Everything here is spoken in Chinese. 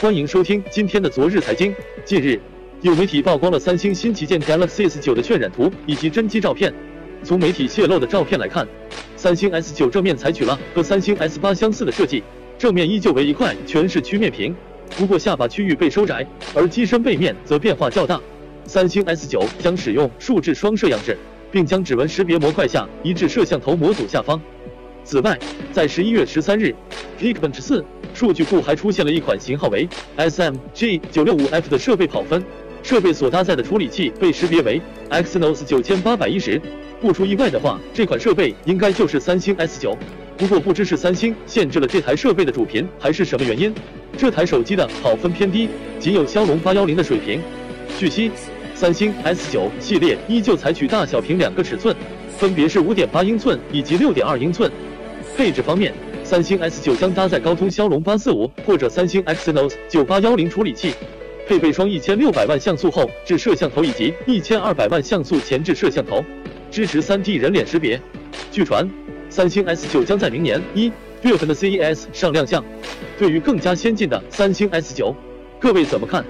欢迎收听今天的昨日财经。近日，有媒体曝光了三星新旗舰 Galaxy S9 的渲染图以及真机照片。从媒体泄露的照片来看，三星 S9 正面采取了和三星 S8 相似的设计，正面依旧为一块全是曲面屏，不过下巴区域被收窄，而机身背面则变化较大。三星 S9 将使用竖置双摄样式，并将指纹识别模块下移至摄像头模组下方。此外，在十一月十三日，Geekbench 四数据库还出现了一款型号为 SMG 九六五 F 的设备跑分，设备所搭载的处理器被识别为 Exynos 九千八百一十。不出意外的话，这款设备应该就是三星 S9。不过不知是三星限制了这台设备的主频，还是什么原因，这台手机的跑分偏低，仅有骁龙八幺零的水平。据悉，三星 S9 系列依旧采取大小屏两个尺寸，分别是五点八英寸以及六点二英寸。配置方面，三星 S9 将搭载高通骁龙八四五或者三星 Exynos 九八幺零处理器，配备双一千六百万像素后置摄像头以及一千二百万像素前置摄像头，支持三 D 人脸识别。据传，三星 S9 将在明年一月份的 CES 上亮相。对于更加先进的三星 S9，各位怎么看？